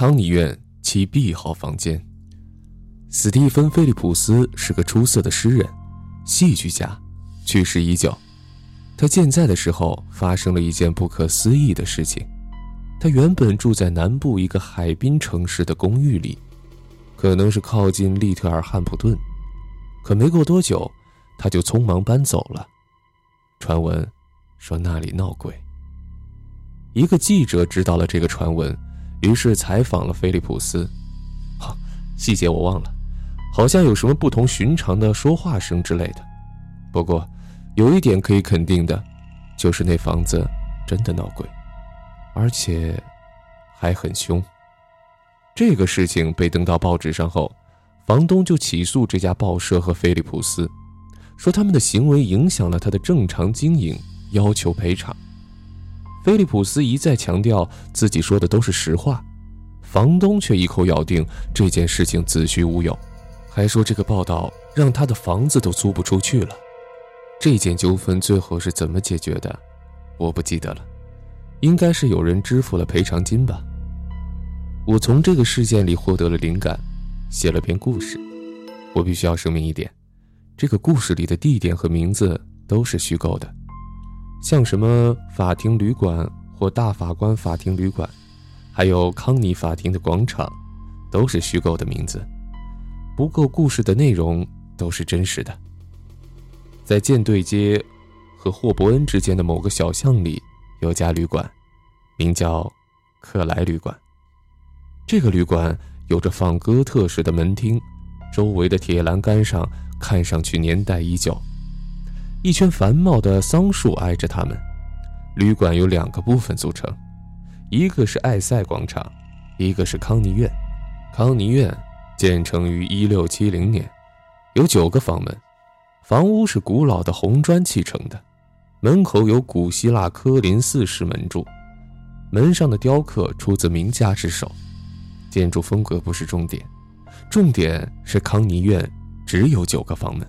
康尼院七 B 号房间。斯蒂芬·菲利普斯是个出色的诗人、戏剧家，去世已久。他健在的时候，发生了一件不可思议的事情。他原本住在南部一个海滨城市的公寓里，可能是靠近利特尔汉普顿。可没过多久，他就匆忙搬走了。传闻说那里闹鬼。一个记者知道了这个传闻，于是采访了菲利普斯。好，细节我忘了，好像有什么不同寻常的说话声之类的。不过，有一点可以肯定的，就是那房子真的闹鬼，而且还很凶。这个事情被登到报纸上后，房东就起诉这家报社和菲利普斯，说他们的行为影响了他的正常经营，要求赔偿。菲利普斯一再强调自己说的都是实话，房东却一口咬定这件事情子虚乌有，还说这个报道让他的房子都租不出去了。这件纠纷最后是怎么解决的？我不记得了，应该是有人支付了赔偿金吧。我从这个事件里获得了灵感，写了篇故事。我必须要声明一点，这个故事里的地点和名字都是虚构的。像什么法庭旅馆或大法官法庭旅馆，还有康尼法庭的广场，都是虚构的名字。不过故事的内容都是真实的。在舰队街和霍伯恩之间的某个小巷里，有家旅馆，名叫克莱旅馆。这个旅馆有着仿哥特式的门厅，周围的铁栏杆上看上去年代已久。一圈繁茂的桑树挨着他们。旅馆由两个部分组成，一个是艾塞广场，一个是康尼院。康尼院建成于1670年，有九个房门，房屋是古老的红砖砌成的，门口有古希腊科林四式门柱，门上的雕刻出自名家之手。建筑风格不是重点，重点是康尼院只有九个房门。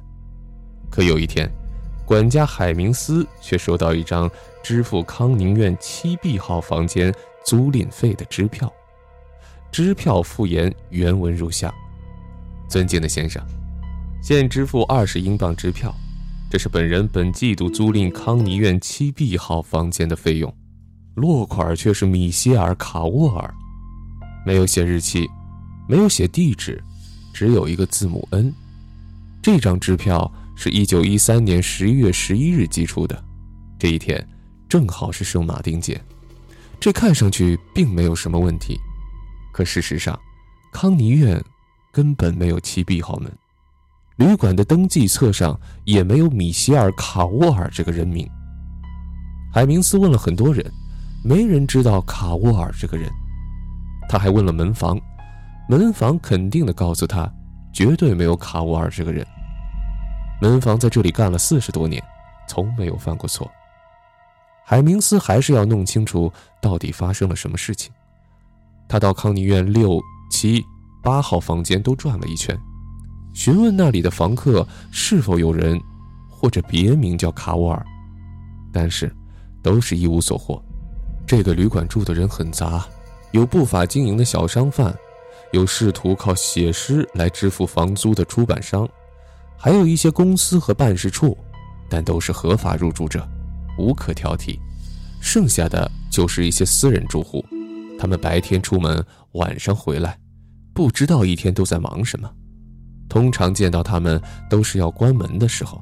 可有一天。管家海明斯却收到一张支付康宁院七 B 号房间租赁费的支票，支票附言原文如下：“尊敬的先生，现支付二十英镑支票，这是本人本季度租赁康宁院七 B 号房间的费用。落款却是米歇尔·卡沃尔，没有写日期，没有写地址，只有一个字母 N。这张支票。”是一九一三年十一月十一日寄出的，这一天正好是圣马丁节，这看上去并没有什么问题。可事实上，康尼院根本没有七 B 号门，旅馆的登记册上也没有米歇尔·卡沃尔这个人名。海明斯问了很多人，没人知道卡沃尔这个人。他还问了门房，门房肯定的告诉他，绝对没有卡沃尔这个人。门房在这里干了四十多年，从没有犯过错。海明斯还是要弄清楚到底发生了什么事情。他到康尼院六、七、八号房间都转了一圈，询问那里的房客是否有人或者别名叫卡沃尔，但是都是一无所获。这个旅馆住的人很杂，有不法经营的小商贩，有试图靠写诗来支付房租的出版商。还有一些公司和办事处，但都是合法入住者，无可挑剔。剩下的就是一些私人住户，他们白天出门，晚上回来，不知道一天都在忙什么。通常见到他们都是要关门的时候。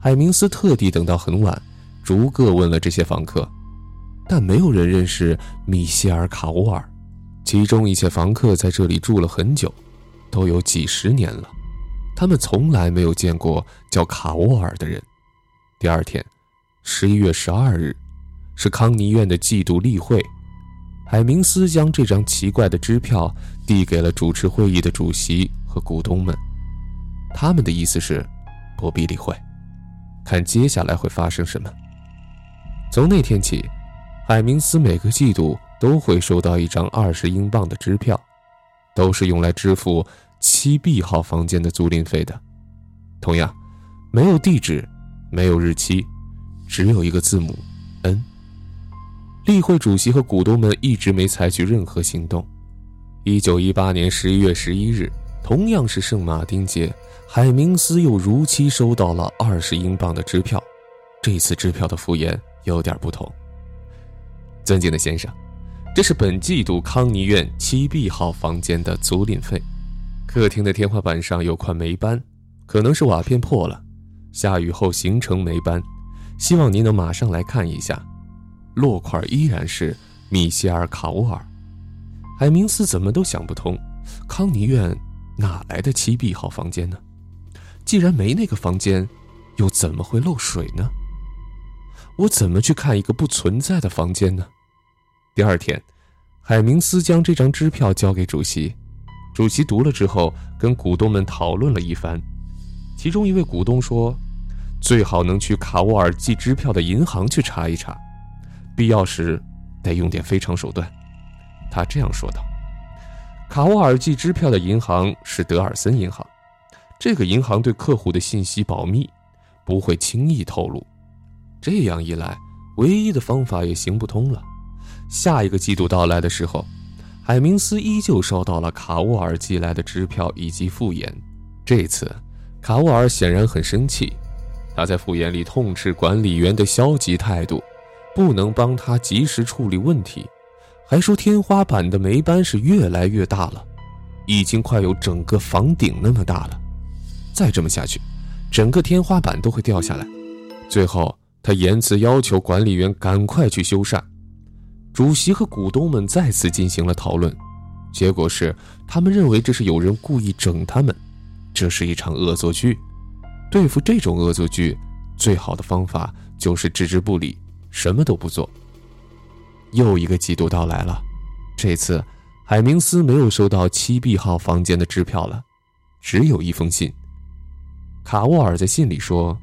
海明斯特地等到很晚，逐个问了这些房客，但没有人认识米歇尔·卡沃尔。其中一些房客在这里住了很久，都有几十年了。他们从来没有见过叫卡沃尔的人。第二天，十一月十二日，是康尼院的季度例会。海明斯将这张奇怪的支票递给了主持会议的主席和股东们。他们的意思是，不必理会，看接下来会发生什么。从那天起，海明斯每个季度都会收到一张二十英镑的支票，都是用来支付。七 B 号房间的租赁费的，同样，没有地址，没有日期，只有一个字母 N。例会主席和股东们一直没采取任何行动，一九一八年十一月十一日，同样是圣马丁节，海明斯又如期收到了二十英镑的支票。这次支票的附言有点不同。尊敬的先生，这是本季度康尼院七 B 号房间的租赁费。客厅的天花板上有块霉斑，可能是瓦片破了，下雨后形成霉斑。希望您能马上来看一下。落款依然是米歇尔·卡沃尔。海明斯怎么都想不通，康尼院哪来的七 B 号房间呢？既然没那个房间，又怎么会漏水呢？我怎么去看一个不存在的房间呢？第二天，海明斯将这张支票交给主席，主席读了之后，跟股东们讨论了一番。其中一位股东说：“最好能去卡沃尔寄支票的银行去查一查，必要时得用点非常手段。”他这样说道：“卡沃尔寄支票的银行是德尔森银行，这个银行对客户的信息保密，不会轻易透露。这样一来，唯一的方法也行不通了。下一个季度到来的时候，海明斯依旧收到了卡沃尔寄来的支票以及复言。这次，卡沃尔显然很生气，他在复言里痛斥管理员的消极态度，不能帮他及时处理问题。”还说天花板的霉斑是越来越大了，已经快有整个房顶那么大了。再这么下去，整个天花板都会掉下来。最后，他严词要求管理员赶快去修缮。主席和股东们再次进行了讨论，结果是他们认为这是有人故意整他们，这是一场恶作剧。对付这种恶作剧，最好的方法就是置之不理，什么都不做。又一个季度到来了，这次海明斯没有收到七 B 号房间的支票了，只有一封信。卡沃尔在信里说：“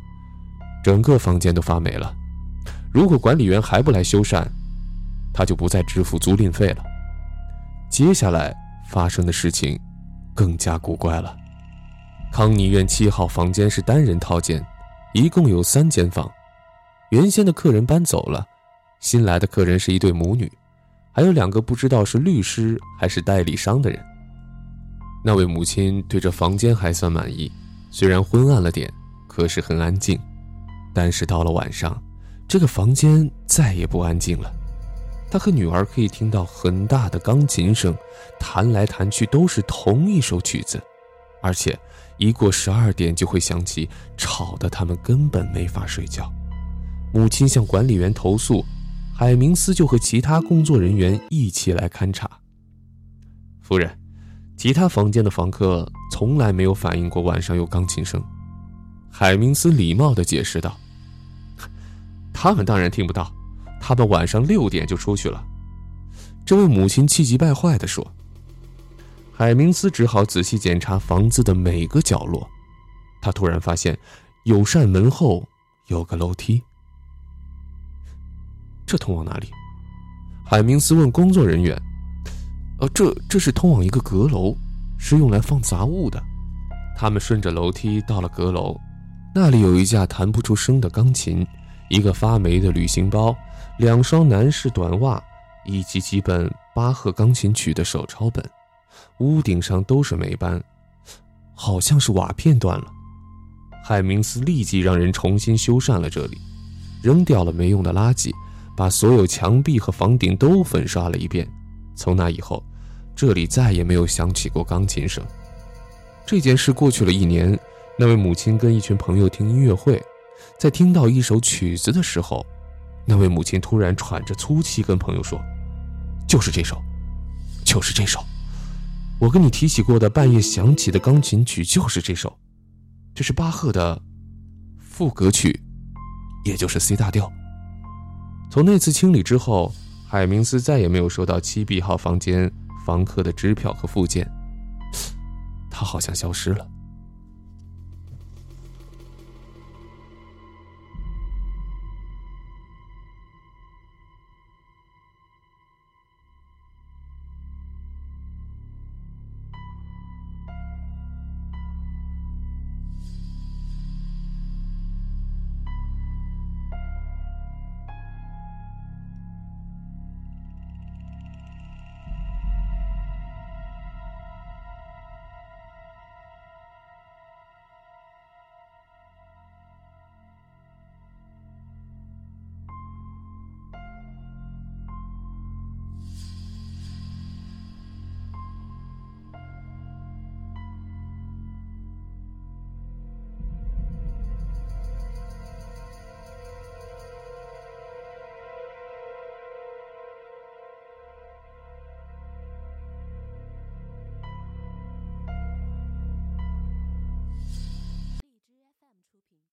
整个房间都发霉了，如果管理员还不来修缮，他就不再支付租赁费了。”接下来发生的事情更加古怪了。康尼院七号房间是单人套间，一共有三间房，原先的客人搬走了。新来的客人是一对母女，还有两个不知道是律师还是代理商的人。那位母亲对这房间还算满意，虽然昏暗了点，可是很安静。但是到了晚上，这个房间再也不安静了。他和女儿可以听到很大的钢琴声，弹来弹去都是同一首曲子，而且一过十二点就会响起，吵得他们根本没法睡觉。母亲向管理员投诉。海明斯就和其他工作人员一起来勘察。夫人，其他房间的房客从来没有反映过晚上有钢琴声。海明斯礼貌地解释道：“他们当然听不到，他们晚上六点就出去了。”这位母亲气急败坏地说。海明斯只好仔细检查房子的每个角落。他突然发现，有扇门后有个楼梯。这通往哪里？海明斯问工作人员：“呃，这这是通往一个阁楼，是用来放杂物的。”他们顺着楼梯到了阁楼，那里有一架弹不出声的钢琴，一个发霉的旅行包，两双男士短袜，以及几本巴赫钢琴曲的手抄本。屋顶上都是霉斑，好像是瓦片断了。海明斯立即让人重新修缮了这里，扔掉了没用的垃圾。把所有墙壁和房顶都粉刷了一遍。从那以后，这里再也没有响起过钢琴声。这件事过去了一年，那位母亲跟一群朋友听音乐会，在听到一首曲子的时候，那位母亲突然喘着粗气跟朋友说：“就是这首，就是这首，我跟你提起过的半夜响起的钢琴曲就是这首，这是巴赫的赋格曲，也就是 C 大调。”从那次清理之后，海明斯再也没有收到七 B 号房间房客的支票和附件，他好像消失了。